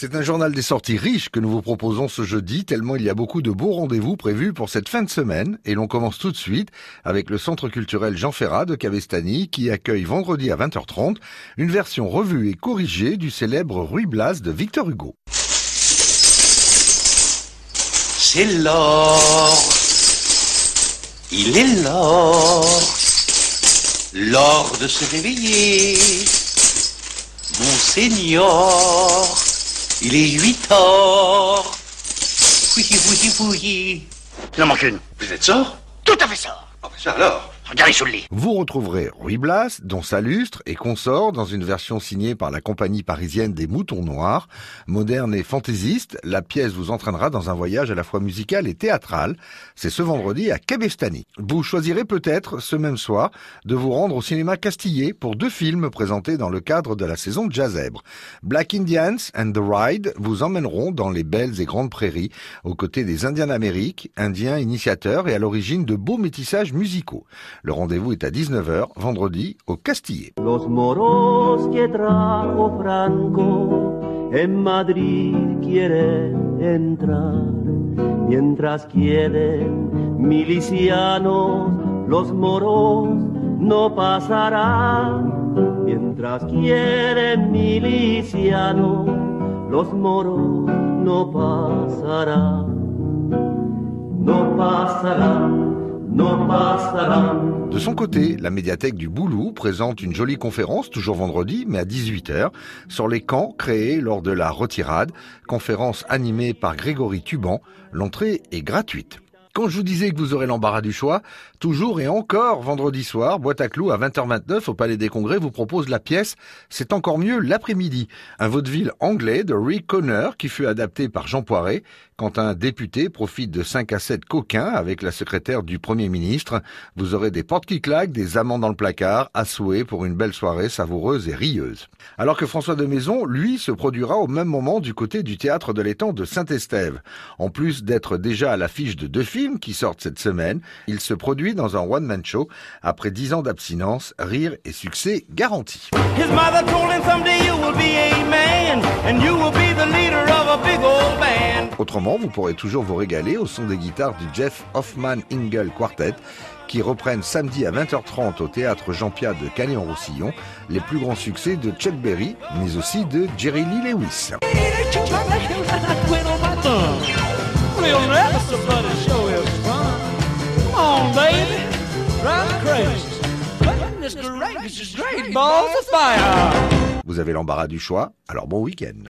C'est un journal des sorties riches que nous vous proposons ce jeudi, tellement il y a beaucoup de beaux rendez-vous prévus pour cette fin de semaine. Et l'on commence tout de suite avec le Centre culturel Jean Ferrat de Cavestany qui accueille vendredi à 20h30 une version revue et corrigée du célèbre Ruy Blas de Victor Hugo. C'est l'or, il est l'or, l'or de se réveiller, mon Seigneur. Il est 8 heures. Oui, oui, oui. Il en manque une. Vous êtes sort? Tout à fait ça. Ah, ben ça alors Vous retrouverez Ruy Blas, dont Salustre et consort dans une version signée par la compagnie parisienne des Moutons Noirs. Moderne et fantaisiste, la pièce vous entraînera dans un voyage à la fois musical et théâtral. C'est ce vendredi à Cabestany. Vous choisirez peut-être, ce même soir, de vous rendre au cinéma Castillé pour deux films présentés dans le cadre de la saison de. Black Indians and the Ride vous emmèneront dans les belles et grandes prairies, aux côtés des Indiens d'Amérique, Indiens initiateurs et à l'origine de beaux métissages musicaux. Le rendez-vous est à 19h, vendredi, au Castillé. Los moros que trajo Franco en Madrid quieren entrar, mientras quieren milicianos, los moros no pasarán, mientras quieren milicianos, los moros no pasarán, no pasarán. De son côté, la médiathèque du Boulou présente une jolie conférence, toujours vendredi, mais à 18h, sur les camps créés lors de la retirade, conférence animée par Grégory Tuban. L'entrée est gratuite. Quand je vous disais que vous aurez l'embarras du choix, toujours et encore vendredi soir, Boîte à clous à 20h29 au Palais des Congrès vous propose la pièce C'est encore mieux l'après-midi, un vaudeville anglais de Rick Connor qui fut adapté par Jean Poiret quand un député profite de 5 à 7 coquins avec la secrétaire du Premier ministre. Vous aurez des portes qui claquent, des amants dans le placard, à souhait pour une belle soirée savoureuse et rieuse. Alors que François de Maison, lui, se produira au même moment du côté du théâtre de l'étang de Saint-Estève. En plus d'être déjà à l'affiche de deux films, qui sortent cette semaine. Il se produit dans un one-man show. Après dix ans d'abstinence, rire et succès garantis. Autrement, vous pourrez toujours vous régaler au son des guitares du Jeff Hoffman Ingle Quartet qui reprennent samedi à 20h30 au théâtre Jean-Pierre de Canet-en-Roussillon les plus grands succès de Chuck Berry, mais aussi de Jerry Lee Lewis. Vous avez l'embarras du choix, alors bon week-end.